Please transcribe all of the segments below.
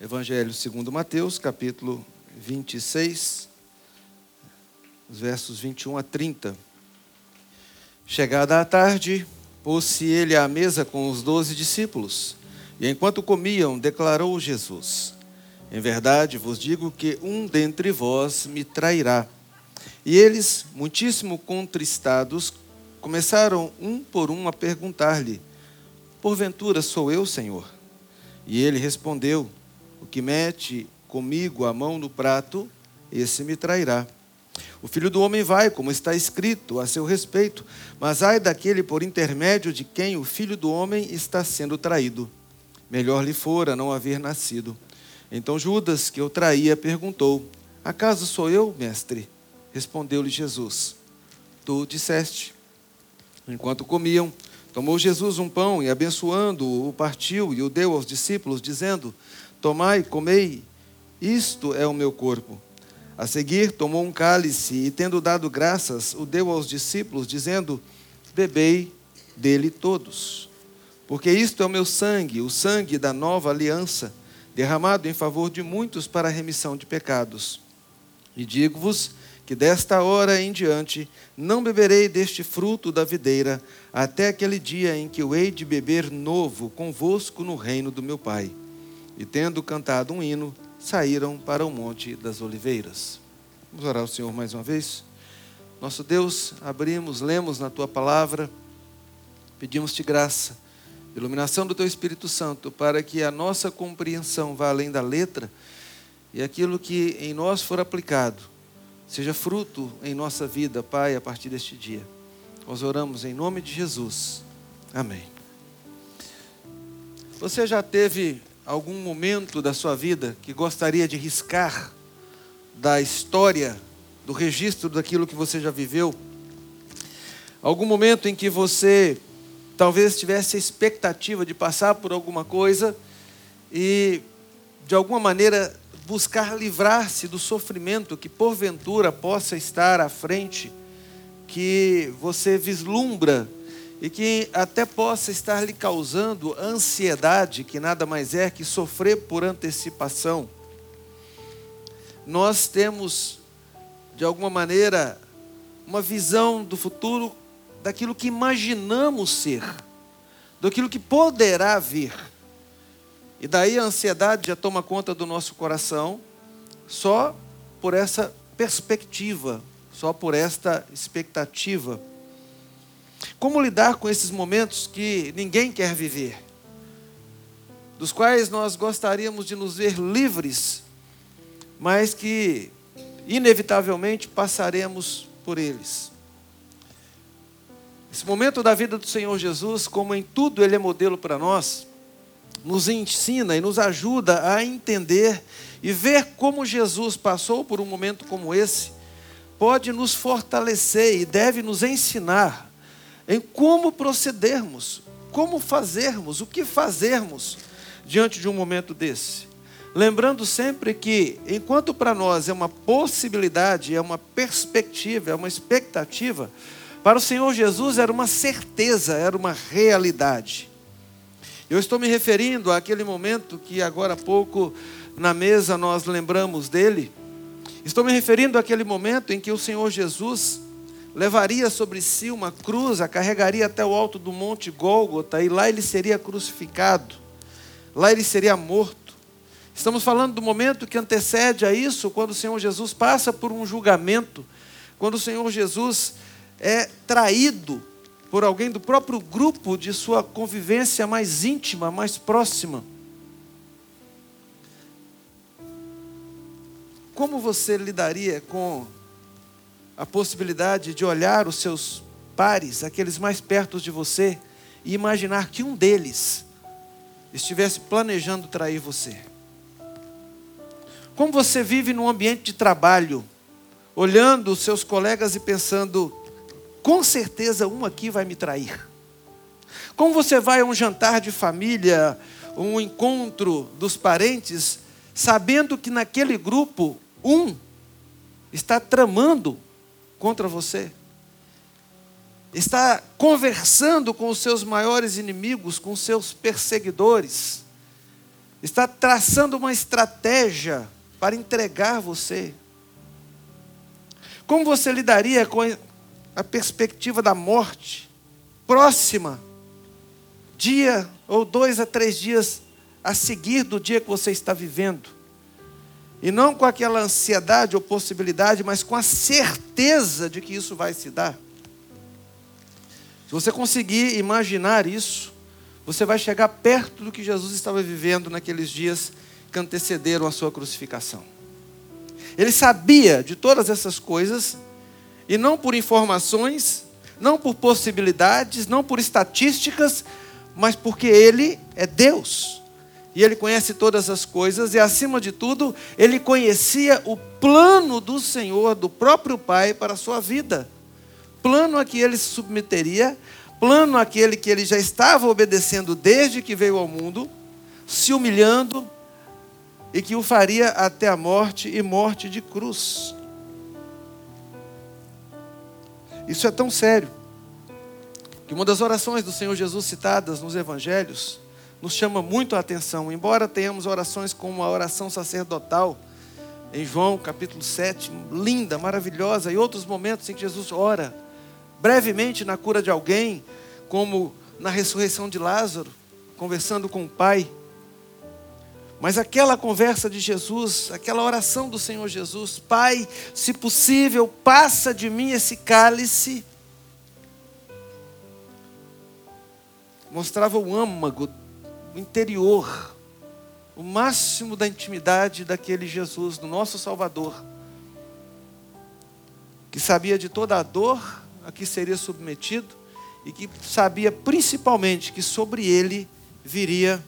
Evangelho segundo Mateus, capítulo 26, os versos 21 a 30. Chegada a tarde, pôs-se ele à mesa com os doze discípulos, e enquanto comiam, declarou Jesus: Em verdade vos digo que um dentre vós me trairá. E eles, muitíssimo contristados, começaram um por um a perguntar-lhe: Porventura sou eu, Senhor? E ele respondeu: o que mete comigo a mão no prato, esse me trairá. O filho do homem vai, como está escrito a seu respeito, mas ai daquele por intermédio de quem o filho do homem está sendo traído. Melhor lhe fora não haver nascido. Então Judas, que o traía, perguntou: Acaso sou eu, mestre? Respondeu-lhe Jesus: Tu disseste. Enquanto comiam, tomou Jesus um pão e, abençoando-o, o partiu e o deu aos discípulos, dizendo: Tomai, comei, isto é o meu corpo. A seguir, tomou um cálice e, tendo dado graças, o deu aos discípulos, dizendo: Bebei dele todos. Porque isto é o meu sangue, o sangue da nova aliança, derramado em favor de muitos para a remissão de pecados. E digo-vos que desta hora em diante não beberei deste fruto da videira, até aquele dia em que eu hei de beber novo convosco no reino do meu Pai. E tendo cantado um hino, saíram para o Monte das Oliveiras. Vamos orar ao Senhor mais uma vez? Nosso Deus, abrimos, lemos na tua palavra, pedimos-te graça, iluminação do teu Espírito Santo, para que a nossa compreensão vá além da letra e aquilo que em nós for aplicado seja fruto em nossa vida, Pai, a partir deste dia. Nós oramos em nome de Jesus. Amém. Você já teve algum momento da sua vida que gostaria de riscar da história, do registro daquilo que você já viveu? Algum momento em que você talvez tivesse a expectativa de passar por alguma coisa e, de alguma maneira, buscar livrar-se do sofrimento que porventura possa estar à frente, que você vislumbra e que até possa estar lhe causando ansiedade, que nada mais é que sofrer por antecipação. Nós temos, de alguma maneira, uma visão do futuro daquilo que imaginamos ser, daquilo que poderá vir. E daí a ansiedade já toma conta do nosso coração, só por essa perspectiva, só por esta expectativa. Como lidar com esses momentos que ninguém quer viver? Dos quais nós gostaríamos de nos ver livres, mas que inevitavelmente passaremos por eles. Esse momento da vida do Senhor Jesus, como em tudo Ele é modelo para nós, nos ensina e nos ajuda a entender e ver como Jesus passou por um momento como esse, pode nos fortalecer e deve nos ensinar em como procedermos, como fazermos, o que fazermos diante de um momento desse. Lembrando sempre que, enquanto para nós é uma possibilidade, é uma perspectiva, é uma expectativa, para o Senhor Jesus era uma certeza, era uma realidade. Eu estou me referindo àquele momento que agora há pouco na mesa nós lembramos dele. Estou me referindo àquele momento em que o Senhor Jesus levaria sobre si uma cruz, a carregaria até o alto do monte Gólgota, e lá ele seria crucificado, lá ele seria morto. Estamos falando do momento que antecede a isso, quando o Senhor Jesus passa por um julgamento, quando o Senhor Jesus é traído por alguém do próprio grupo de sua convivência mais íntima, mais próxima. Como você lidaria com a possibilidade de olhar os seus pares, aqueles mais perto de você, e imaginar que um deles estivesse planejando trair você. Como você vive num ambiente de trabalho, olhando os seus colegas e pensando, com certeza um aqui vai me trair. Como você vai a um jantar de família, um encontro dos parentes, sabendo que naquele grupo um está tramando contra você. Está conversando com os seus maiores inimigos, com os seus perseguidores. está traçando uma estratégia para entregar você. Como você lidaria com a perspectiva da morte próxima, dia ou dois a três dias a seguir do dia que você está vivendo? E não com aquela ansiedade ou possibilidade, mas com a certeza de que isso vai se dar. Se você conseguir imaginar isso, você vai chegar perto do que Jesus estava vivendo naqueles dias que antecederam a sua crucificação. Ele sabia de todas essas coisas, e não por informações, não por possibilidades, não por estatísticas, mas porque Ele é Deus. E Ele conhece todas as coisas, e acima de tudo, Ele conhecia o plano do Senhor, do próprio Pai, para a sua vida plano a que ele se submeteria, plano aquele que ele já estava obedecendo desde que veio ao mundo, se humilhando e que o faria até a morte e morte de cruz. Isso é tão sério que uma das orações do Senhor Jesus citadas nos evangelhos nos chama muito a atenção, embora tenhamos orações como a oração sacerdotal em João capítulo 7, linda, maravilhosa, e outros momentos em que Jesus ora brevemente na cura de alguém, como na ressurreição de Lázaro, conversando com o Pai. Mas aquela conversa de Jesus, aquela oração do Senhor Jesus, Pai, se possível, passa de mim esse cálice, mostrava o âmago, o interior, o máximo da intimidade daquele Jesus, do nosso Salvador, que sabia de toda a dor, a que seria submetido e que sabia principalmente que sobre ele viria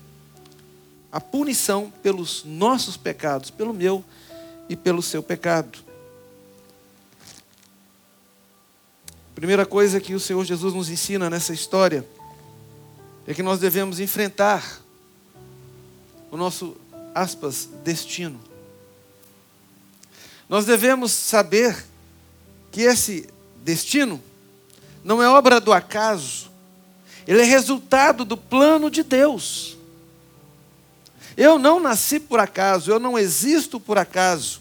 a punição pelos nossos pecados, pelo meu e pelo seu pecado. Primeira coisa que o Senhor Jesus nos ensina nessa história é que nós devemos enfrentar o nosso, aspas, destino. Nós devemos saber que esse destino não é obra do acaso, ele é resultado do plano de Deus. Eu não nasci por acaso, eu não existo por acaso.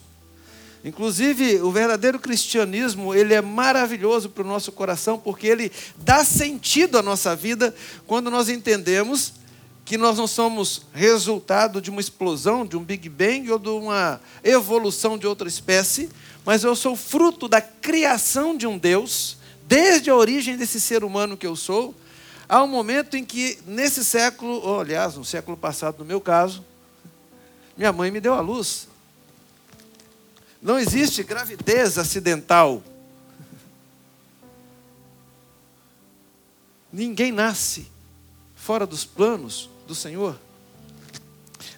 Inclusive, o verdadeiro cristianismo, ele é maravilhoso para o nosso coração, porque ele dá sentido à nossa vida quando nós entendemos que nós não somos resultado de uma explosão, de um Big Bang ou de uma evolução de outra espécie, mas eu sou fruto da criação de um Deus desde a origem desse ser humano que eu sou, um momento em que, nesse século, ou aliás, no século passado, no meu caso, minha mãe me deu a luz. Não existe gravidez acidental. Ninguém nasce fora dos planos do Senhor.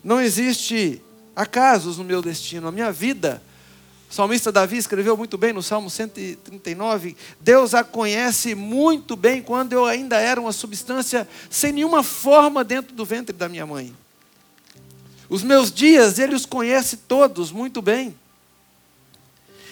Não existe acasos no meu destino. A minha vida o salmista Davi escreveu muito bem no Salmo 139: Deus a conhece muito bem quando eu ainda era uma substância sem nenhuma forma dentro do ventre da minha mãe. Os meus dias, Ele os conhece todos muito bem.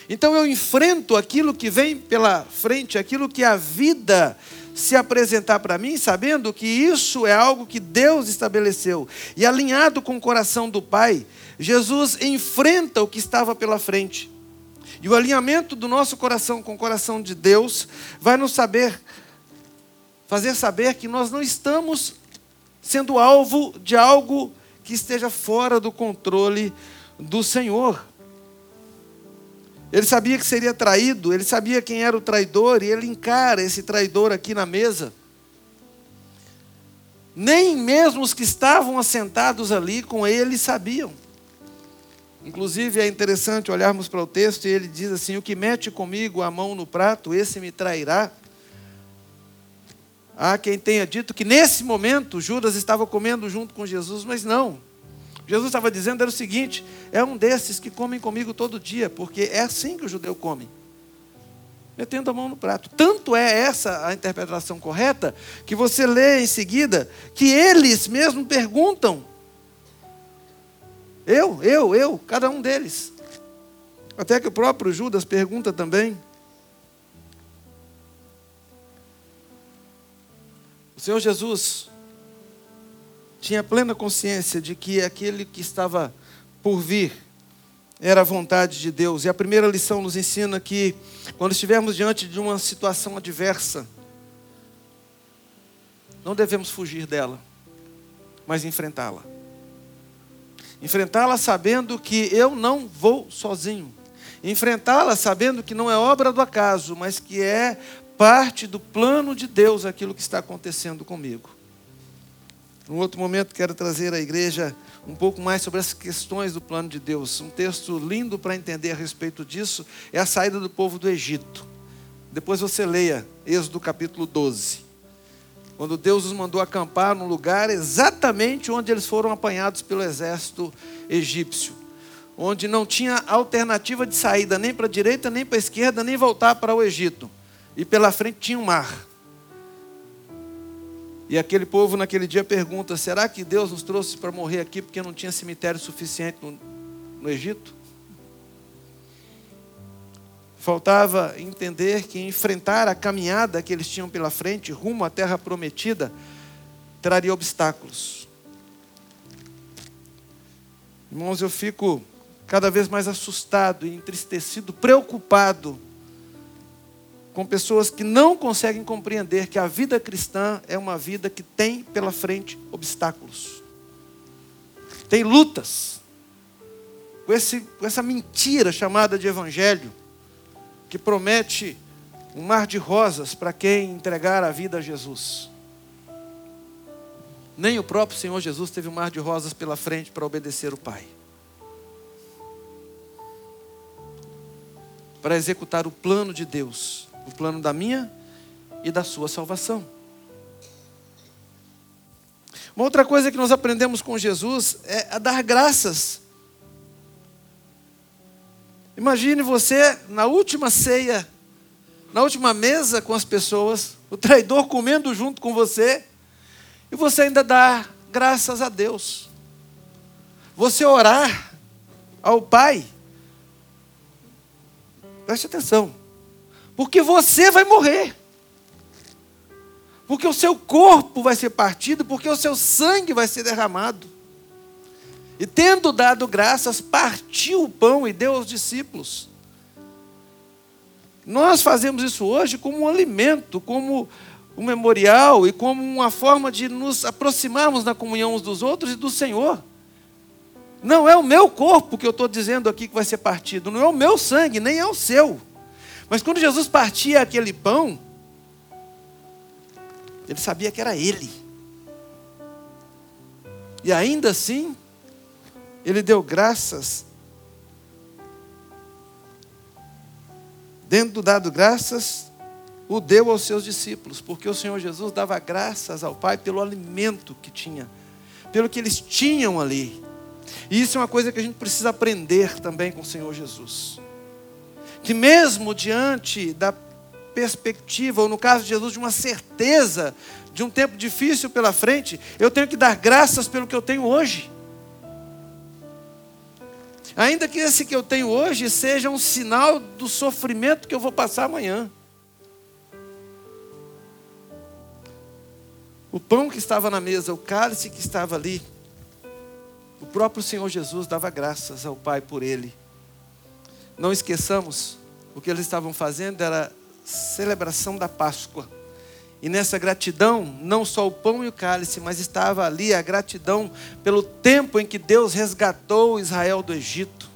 Então eu enfrento aquilo que vem pela frente, aquilo que a vida se apresentar para mim, sabendo que isso é algo que Deus estabeleceu. E alinhado com o coração do Pai, Jesus enfrenta o que estava pela frente. E o alinhamento do nosso coração com o coração de Deus vai nos saber fazer saber que nós não estamos sendo alvo de algo que esteja fora do controle do Senhor. Ele sabia que seria traído, ele sabia quem era o traidor, e ele encara esse traidor aqui na mesa. Nem mesmo os que estavam assentados ali com ele sabiam. Inclusive é interessante olharmos para o texto e ele diz assim: O que mete comigo a mão no prato, esse me trairá. Há quem tenha dito que nesse momento Judas estava comendo junto com Jesus, mas não. Jesus estava dizendo era o seguinte: é um desses que comem comigo todo dia, porque é assim que o judeu come, metendo a mão no prato. Tanto é essa a interpretação correta que você lê em seguida que eles mesmo perguntam eu, eu, eu, cada um deles. Até que o próprio Judas pergunta também. O Senhor Jesus tinha plena consciência de que aquele que estava por vir era a vontade de Deus. E a primeira lição nos ensina que, quando estivermos diante de uma situação adversa, não devemos fugir dela, mas enfrentá-la. Enfrentá-la sabendo que eu não vou sozinho. Enfrentá-la sabendo que não é obra do acaso, mas que é parte do plano de Deus aquilo que está acontecendo comigo. Num outro momento, quero trazer à igreja um pouco mais sobre as questões do plano de Deus. Um texto lindo para entender a respeito disso é a saída do povo do Egito. Depois você leia Êxodo capítulo 12. Quando Deus os mandou acampar num lugar exatamente onde eles foram apanhados pelo exército egípcio. Onde não tinha alternativa de saída nem para a direita, nem para a esquerda, nem voltar para o Egito. E pela frente tinha um mar. E aquele povo naquele dia pergunta: será que Deus nos trouxe para morrer aqui porque não tinha cemitério suficiente no, no Egito? Faltava entender que enfrentar a caminhada que eles tinham pela frente, rumo à terra prometida, traria obstáculos. Irmãos, eu fico cada vez mais assustado entristecido, preocupado com pessoas que não conseguem compreender que a vida cristã é uma vida que tem pela frente obstáculos. Tem lutas. Com, esse, com essa mentira chamada de evangelho, que promete um mar de rosas para quem entregar a vida a Jesus. Nem o próprio Senhor Jesus teve um mar de rosas pela frente para obedecer o Pai. Para executar o plano de Deus o plano da minha e da sua salvação. Uma outra coisa que nós aprendemos com Jesus é a dar graças. Imagine você na última ceia, na última mesa com as pessoas, o traidor comendo junto com você, e você ainda dá graças a Deus. Você orar ao Pai. Preste atenção. Porque você vai morrer. Porque o seu corpo vai ser partido, porque o seu sangue vai ser derramado. E tendo dado graças, partiu o pão e deu aos discípulos. Nós fazemos isso hoje como um alimento, como um memorial e como uma forma de nos aproximarmos na comunhão uns dos outros e do Senhor. Não é o meu corpo que eu estou dizendo aqui que vai ser partido, não é o meu sangue, nem é o seu. Mas quando Jesus partia aquele pão, ele sabia que era ele. E ainda assim, ele deu graças. Dentro do dado graças, o deu aos seus discípulos, porque o Senhor Jesus dava graças ao Pai pelo alimento que tinha, pelo que eles tinham ali. E isso é uma coisa que a gente precisa aprender também com o Senhor Jesus que mesmo diante da perspectiva, ou no caso de Jesus, de uma certeza de um tempo difícil pela frente, eu tenho que dar graças pelo que eu tenho hoje. Ainda que esse que eu tenho hoje seja um sinal do sofrimento que eu vou passar amanhã. O pão que estava na mesa, o cálice que estava ali, o próprio Senhor Jesus dava graças ao Pai por ele. Não esqueçamos, o que eles estavam fazendo era celebração da Páscoa. E nessa gratidão, não só o pão e o cálice, mas estava ali a gratidão pelo tempo em que Deus resgatou Israel do Egito.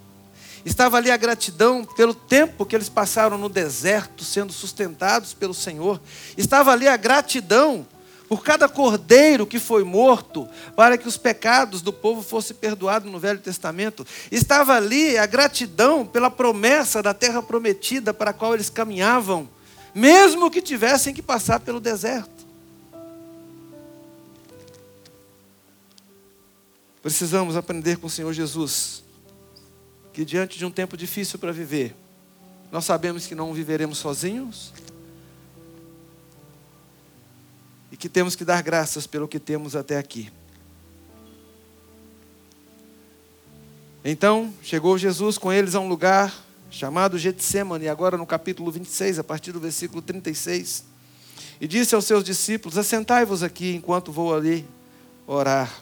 Estava ali a gratidão pelo tempo que eles passaram no deserto, sendo sustentados pelo Senhor. Estava ali a gratidão por cada cordeiro que foi morto, para que os pecados do povo fossem perdoados no Velho Testamento. Estava ali a gratidão pela promessa da terra prometida para a qual eles caminhavam, mesmo que tivessem que passar pelo deserto. Precisamos aprender com o Senhor Jesus que diante de um tempo difícil para viver, nós sabemos que não viveremos sozinhos, que temos que dar graças pelo que temos até aqui. Então, chegou Jesus com eles a um lugar chamado Getsemane, agora no capítulo 26, a partir do versículo 36. E disse aos seus discípulos: Assentai-vos aqui enquanto vou ali orar.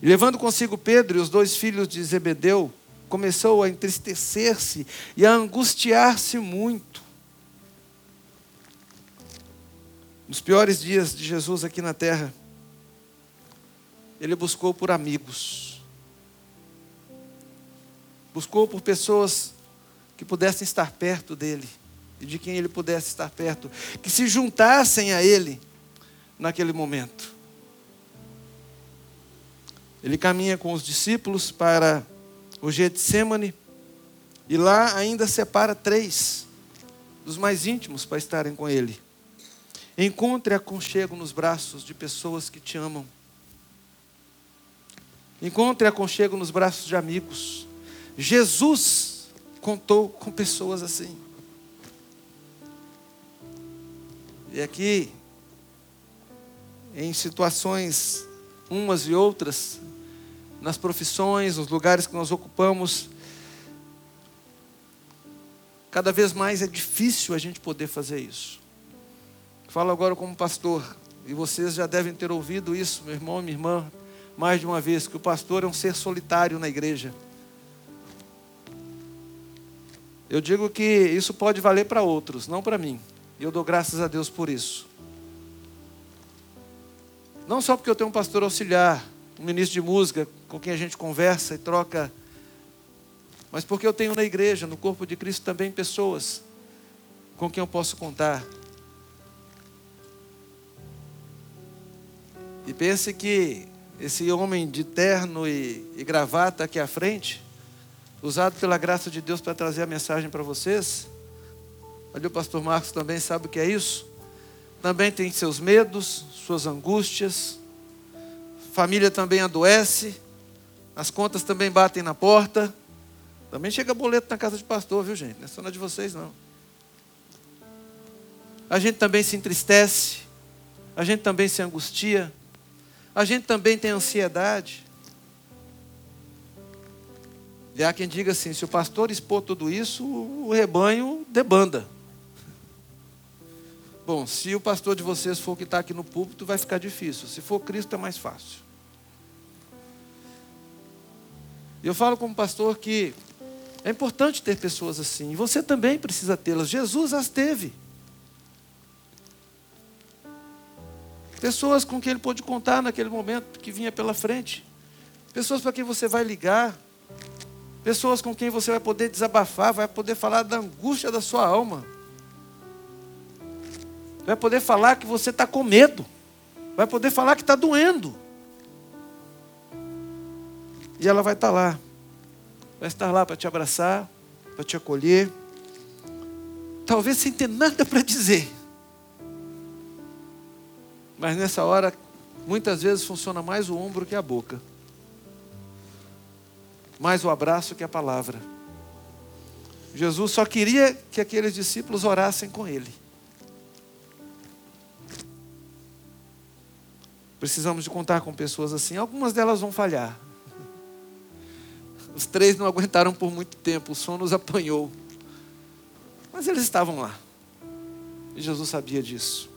E levando consigo Pedro e os dois filhos de Zebedeu, começou a entristecer-se e a angustiar-se muito. Nos piores dias de Jesus aqui na terra, ele buscou por amigos, buscou por pessoas que pudessem estar perto dele e de quem ele pudesse estar perto, que se juntassem a ele naquele momento. Ele caminha com os discípulos para o Getsemane e lá ainda separa três dos mais íntimos para estarem com ele. Encontre aconchego nos braços de pessoas que te amam. Encontre aconchego nos braços de amigos. Jesus contou com pessoas assim. E aqui, em situações umas e outras, nas profissões, nos lugares que nós ocupamos, cada vez mais é difícil a gente poder fazer isso. Falo agora como pastor, e vocês já devem ter ouvido isso, meu irmão e minha irmã, mais de uma vez, que o pastor é um ser solitário na igreja. Eu digo que isso pode valer para outros, não para mim. E eu dou graças a Deus por isso. Não só porque eu tenho um pastor auxiliar, um ministro de música com quem a gente conversa e troca, mas porque eu tenho na igreja, no corpo de Cristo, também pessoas com quem eu posso contar. E pense que esse homem de terno e, e gravata aqui à frente, usado pela graça de Deus para trazer a mensagem para vocês, Ali o pastor Marcos também sabe o que é isso. Também tem seus medos, suas angústias. Família também adoece. As contas também batem na porta. Também chega boleto na casa de pastor, viu gente? Não é só na de vocês não. A gente também se entristece. A gente também se angustia. A gente também tem ansiedade. E há quem diga assim: se o pastor expor tudo isso, o rebanho debanda. Bom, se o pastor de vocês for o que está aqui no púlpito, vai ficar difícil. Se for Cristo, é mais fácil. Eu falo como pastor que é importante ter pessoas assim. E você também precisa tê-las. Jesus as teve. Pessoas com quem ele pôde contar naquele momento que vinha pela frente. Pessoas para quem você vai ligar. Pessoas com quem você vai poder desabafar, vai poder falar da angústia da sua alma vai poder falar que você está com medo, vai poder falar que está doendo. E ela vai estar tá lá, vai estar lá para te abraçar, para te acolher, talvez sem ter nada para dizer. Mas nessa hora, muitas vezes funciona mais o ombro que a boca, mais o abraço que a palavra. Jesus só queria que aqueles discípulos orassem com ele. Precisamos de contar com pessoas assim. Algumas delas vão falhar. Os três não aguentaram por muito tempo, o sono os apanhou. Mas eles estavam lá. E Jesus sabia disso.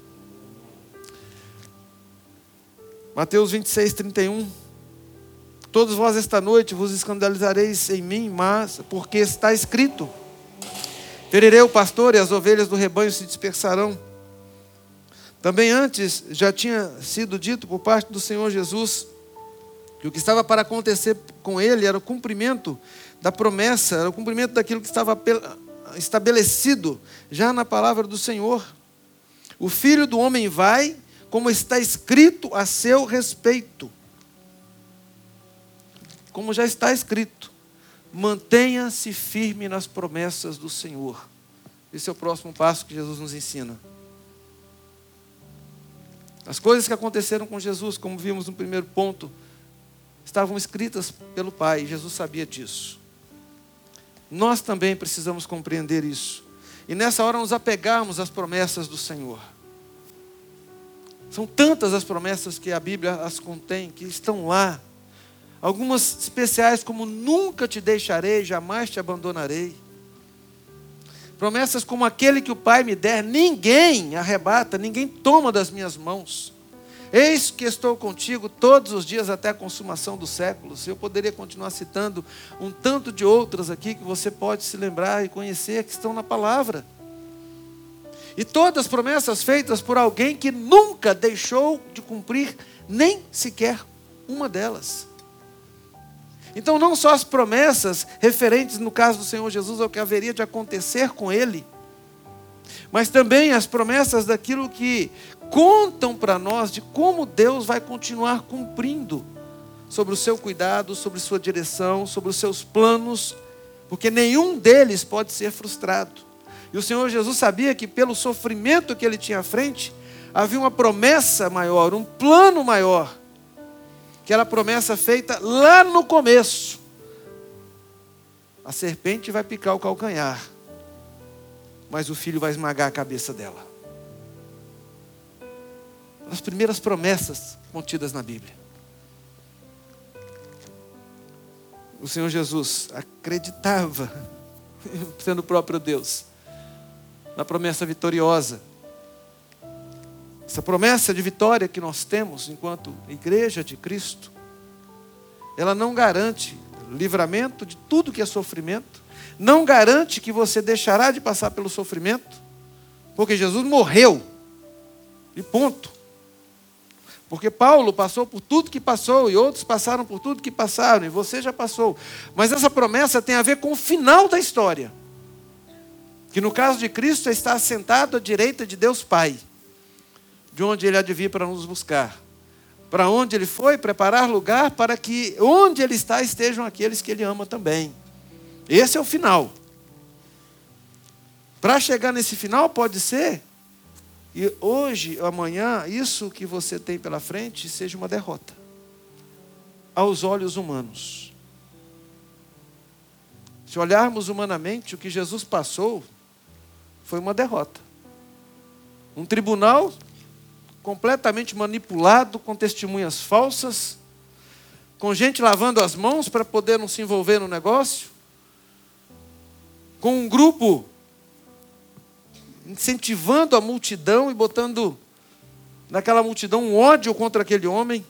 Mateus 26, 31. Todos vós esta noite vos escandalizareis em mim, mas porque está escrito: Ferirei o pastor e as ovelhas do rebanho se dispersarão. Também antes já tinha sido dito por parte do Senhor Jesus que o que estava para acontecer com ele era o cumprimento da promessa, era o cumprimento daquilo que estava estabelecido já na palavra do Senhor. O filho do homem vai, como está escrito a seu respeito. Como já está escrito, mantenha-se firme nas promessas do Senhor. Esse é o próximo passo que Jesus nos ensina. As coisas que aconteceram com Jesus, como vimos no primeiro ponto, estavam escritas pelo Pai, Jesus sabia disso. Nós também precisamos compreender isso. E nessa hora nos apegarmos às promessas do Senhor. São tantas as promessas que a Bíblia as contém, que estão lá. Algumas especiais, como nunca te deixarei, jamais te abandonarei. Promessas como aquele que o Pai me der, ninguém arrebata, ninguém toma das minhas mãos. Eis que estou contigo todos os dias até a consumação dos séculos. Eu poderia continuar citando um tanto de outras aqui que você pode se lembrar e conhecer que estão na palavra. E todas as promessas feitas por alguém que nunca deixou de cumprir nem sequer uma delas. Então, não só as promessas referentes, no caso do Senhor Jesus, ao que haveria de acontecer com ele, mas também as promessas daquilo que contam para nós de como Deus vai continuar cumprindo sobre o seu cuidado, sobre sua direção, sobre os seus planos, porque nenhum deles pode ser frustrado. E o Senhor Jesus sabia que pelo sofrimento que ele tinha à frente, havia uma promessa maior, um plano maior, que era a promessa feita lá no começo. A serpente vai picar o calcanhar, mas o filho vai esmagar a cabeça dela as primeiras promessas contidas na Bíblia. O Senhor Jesus acreditava, sendo o próprio Deus, na promessa vitoriosa. Essa promessa de vitória que nós temos enquanto igreja de Cristo, ela não garante livramento de tudo que é sofrimento, não garante que você deixará de passar pelo sofrimento, porque Jesus morreu, e ponto. Porque Paulo passou por tudo que passou e outros passaram por tudo que passaram e você já passou. Mas essa promessa tem a ver com o final da história. Que no caso de Cristo está assentado à direita de Deus Pai, de onde ele há de vir para nos buscar. Para onde ele foi preparar lugar para que onde ele está estejam aqueles que ele ama também. Esse é o final. Para chegar nesse final pode ser e hoje, amanhã, isso que você tem pela frente seja uma derrota. Aos olhos humanos. Se olharmos humanamente, o que Jesus passou foi uma derrota. Um tribunal completamente manipulado, com testemunhas falsas, com gente lavando as mãos para poder não se envolver no negócio, com um grupo incentivando a multidão e botando naquela multidão um ódio contra aquele homem,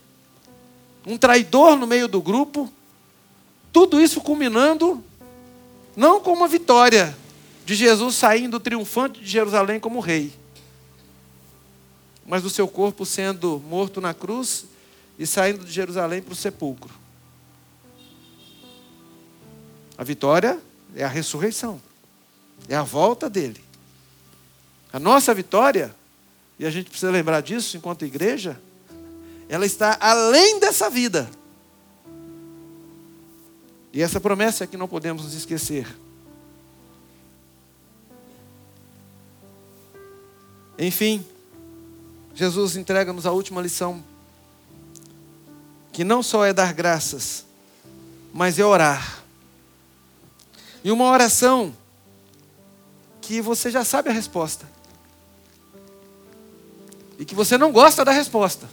um traidor no meio do grupo, tudo isso culminando não com uma vitória de Jesus saindo triunfante de Jerusalém como rei, mas do seu corpo sendo morto na cruz e saindo de Jerusalém para o sepulcro. A vitória é a ressurreição, é a volta dele. A nossa vitória, e a gente precisa lembrar disso enquanto igreja, ela está além dessa vida. E essa promessa é que não podemos nos esquecer. Enfim, Jesus entrega-nos a última lição, que não só é dar graças, mas é orar. E uma oração que você já sabe a resposta e que você não gosta da resposta,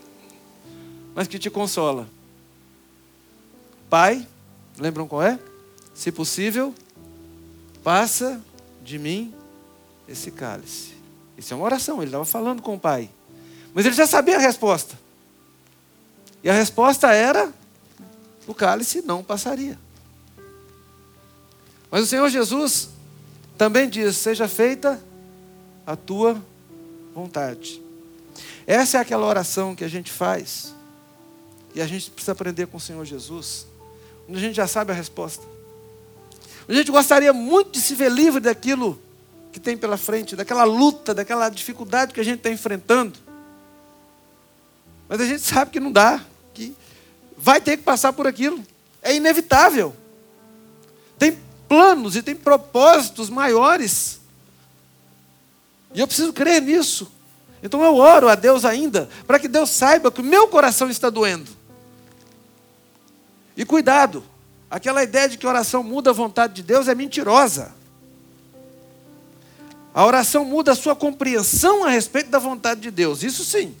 mas que te consola. Pai, lembram qual é? Se possível, passa de mim esse cálice. Isso é uma oração, ele estava falando com o pai. Mas ele já sabia a resposta. E a resposta era: o cálice não passaria. Mas o Senhor Jesus também diz: seja feita a tua vontade. Essa é aquela oração que a gente faz e a gente precisa aprender com o Senhor Jesus, onde a gente já sabe a resposta. A gente gostaria muito de se ver livre daquilo que tem pela frente, daquela luta, daquela dificuldade que a gente está enfrentando. Mas a gente sabe que não dá, que vai ter que passar por aquilo. É inevitável. Tem planos e tem propósitos maiores e eu preciso crer nisso. Então eu oro a Deus ainda, para que Deus saiba que o meu coração está doendo. E cuidado, aquela ideia de que oração muda a vontade de Deus é mentirosa. A oração muda a sua compreensão a respeito da vontade de Deus, isso sim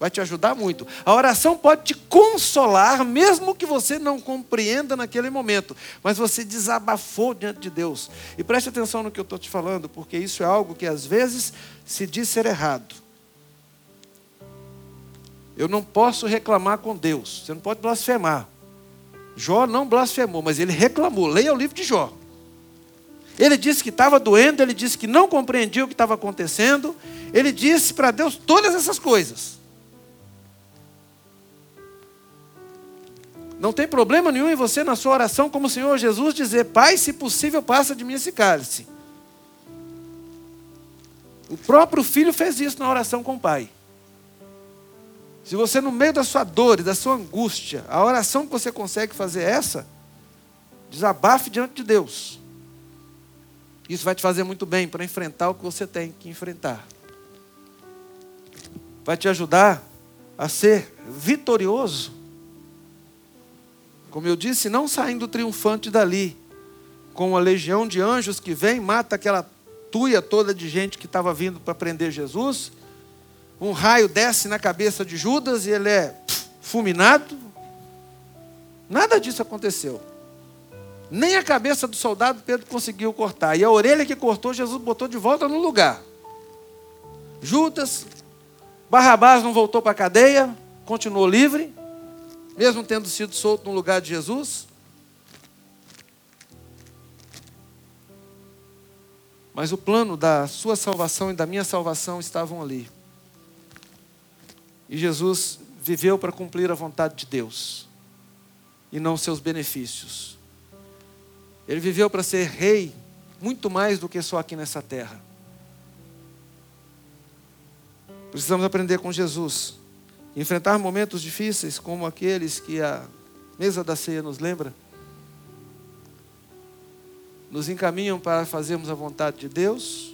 vai te ajudar muito. A oração pode te consolar, mesmo que você não compreenda naquele momento, mas você desabafou diante de Deus. E preste atenção no que eu estou te falando, porque isso é algo que às vezes se diz ser errado. Eu não posso reclamar com Deus. Você não pode blasfemar. Jó não blasfemou, mas ele reclamou. Leia o livro de Jó. Ele disse que estava doendo, ele disse que não compreendia o que estava acontecendo. Ele disse para Deus todas essas coisas. Não tem problema nenhum em você, na sua oração, como o Senhor Jesus, dizer: Pai, se possível, passa de mim esse cálice. O próprio filho fez isso na oração com o pai. Se você, no meio da sua dor e da sua angústia, a oração que você consegue fazer é essa, desabafe diante de Deus. Isso vai te fazer muito bem para enfrentar o que você tem que enfrentar. Vai te ajudar a ser vitorioso. Como eu disse, não saindo triunfante dali, com uma legião de anjos que vem, mata aquela tuia toda de gente que estava vindo para prender Jesus. Um raio desce na cabeça de Judas e ele é fulminado. Nada disso aconteceu. Nem a cabeça do soldado Pedro conseguiu cortar. E a orelha que cortou, Jesus botou de volta no lugar. Judas, Barrabás não voltou para a cadeia, continuou livre, mesmo tendo sido solto no lugar de Jesus. Mas o plano da sua salvação e da minha salvação estavam ali. E Jesus viveu para cumprir a vontade de Deus e não seus benefícios. Ele viveu para ser rei, muito mais do que só aqui nessa terra. Precisamos aprender com Jesus. Enfrentar momentos difíceis, como aqueles que a mesa da ceia nos lembra, nos encaminham para fazermos a vontade de Deus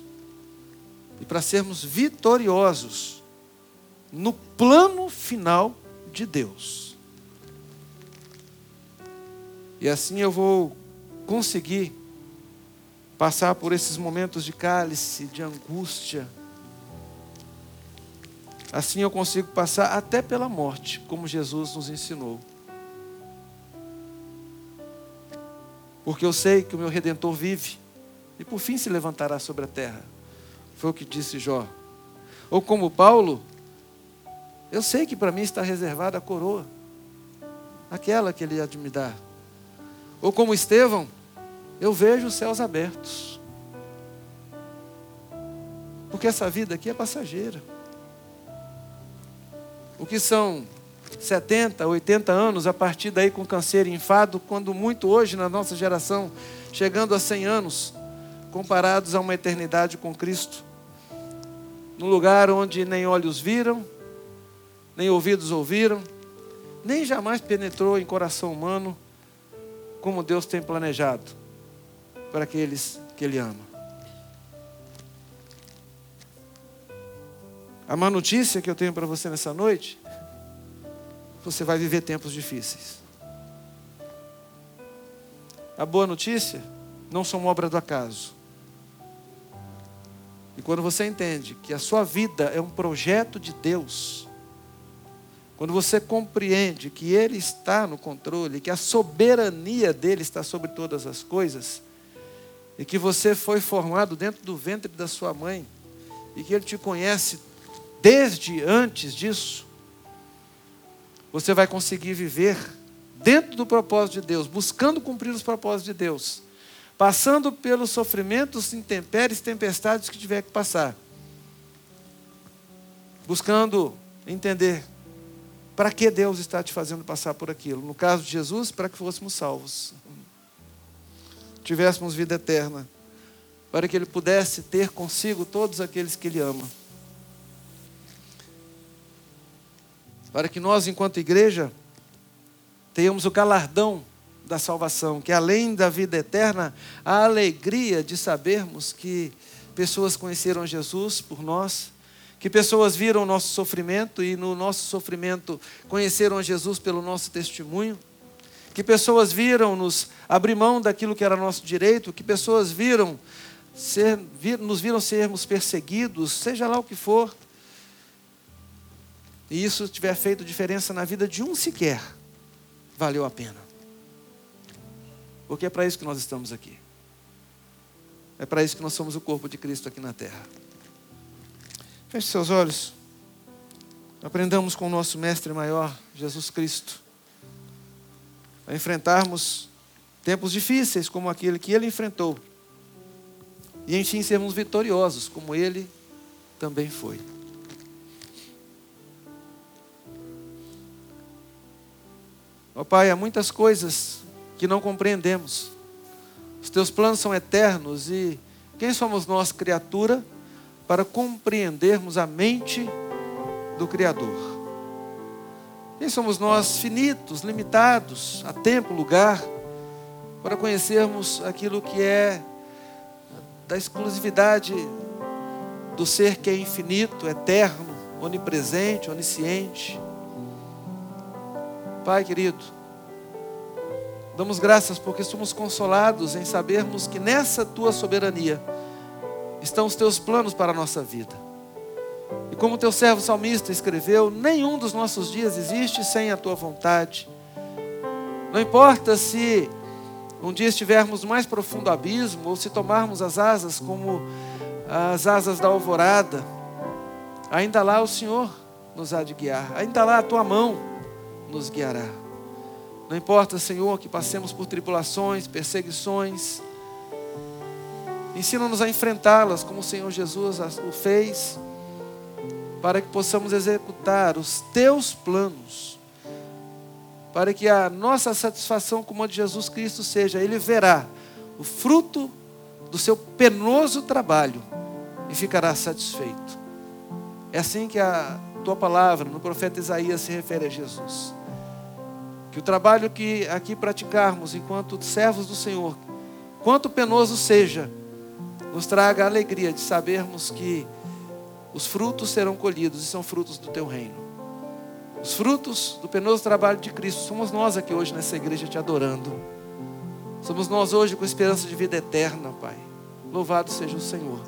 e para sermos vitoriosos no plano final de Deus. E assim eu vou conseguir passar por esses momentos de cálice, de angústia, assim eu consigo passar até pela morte, como Jesus nos ensinou. Porque eu sei que o meu redentor vive e por fim se levantará sobre a terra. Foi o que disse Jó. Ou como Paulo, eu sei que para mim está reservada a coroa, aquela que ele há de me dar. Ou como Estevão, eu vejo os céus abertos. Porque essa vida aqui é passageira. O que são 70, 80 anos, a partir daí com câncer e enfado, quando muito hoje na nossa geração, chegando a 100 anos, comparados a uma eternidade com Cristo. Num lugar onde nem olhos viram, nem ouvidos ouviram, nem jamais penetrou em coração humano como Deus tem planejado para aqueles que Ele ama. A má notícia que eu tenho para você nessa noite, você vai viver tempos difíceis. A boa notícia não são obra do acaso. E quando você entende que a sua vida é um projeto de Deus, quando você compreende que Ele está no controle, que a soberania dele está sobre todas as coisas, e que você foi formado dentro do ventre da sua mãe, e que Ele te conhece desde antes disso, você vai conseguir viver dentro do propósito de Deus, buscando cumprir os propósitos de Deus, passando pelos sofrimentos, intempéries, tempestades que tiver que passar, buscando entender para que Deus está te fazendo passar por aquilo. No caso de Jesus, para que fôssemos salvos tivéssemos vida eterna, para que Ele pudesse ter consigo todos aqueles que Ele ama. Para que nós, enquanto igreja, tenhamos o galardão da salvação, que além da vida eterna, a alegria de sabermos que pessoas conheceram Jesus por nós, que pessoas viram o nosso sofrimento e no nosso sofrimento conheceram Jesus pelo nosso testemunho que pessoas viram nos abrir mão daquilo que era nosso direito, que pessoas viram ser, vir, nos viram sermos perseguidos, seja lá o que for. E isso tiver feito diferença na vida de um sequer, valeu a pena. Porque é para isso que nós estamos aqui. É para isso que nós somos o corpo de Cristo aqui na terra. Feche seus olhos. Aprendamos com o nosso Mestre maior, Jesus Cristo, a enfrentarmos tempos difíceis como aquele que ele enfrentou e, enfim, sermos vitoriosos como ele também foi. Ó oh, Pai, há muitas coisas que não compreendemos. Os teus planos são eternos e quem somos nós, criatura, para compreendermos a mente do Criador? Quem somos nós, finitos, limitados a tempo, lugar, para conhecermos aquilo que é da exclusividade do ser que é infinito, eterno, onipresente, onisciente? Pai querido, damos graças porque somos consolados em sabermos que nessa tua soberania estão os teus planos para a nossa vida. E como teu servo salmista escreveu, nenhum dos nossos dias existe sem a tua vontade. Não importa se um dia estivermos mais profundo abismo ou se tomarmos as asas como as asas da alvorada, ainda lá o Senhor nos há de guiar, ainda lá a tua mão nos guiará. Não importa, Senhor, que passemos por tribulações, perseguições, ensina-nos a enfrentá-las como o Senhor Jesus o fez, para que possamos executar os teus planos, para que a nossa satisfação como a de Jesus Cristo seja, Ele verá o fruto do seu penoso trabalho e ficará satisfeito. É assim que a tua palavra no profeta Isaías se refere a Jesus. Que o trabalho que aqui praticarmos enquanto servos do Senhor, quanto penoso seja, nos traga a alegria de sabermos que os frutos serão colhidos e são frutos do teu reino. Os frutos do penoso trabalho de Cristo somos nós aqui hoje nessa igreja te adorando. Somos nós hoje com esperança de vida eterna, Pai. Louvado seja o Senhor.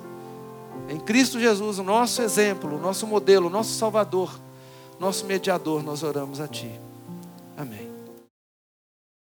Em Cristo Jesus, o nosso exemplo, o nosso modelo, o nosso Salvador, nosso mediador, nós oramos a Ti. Amém.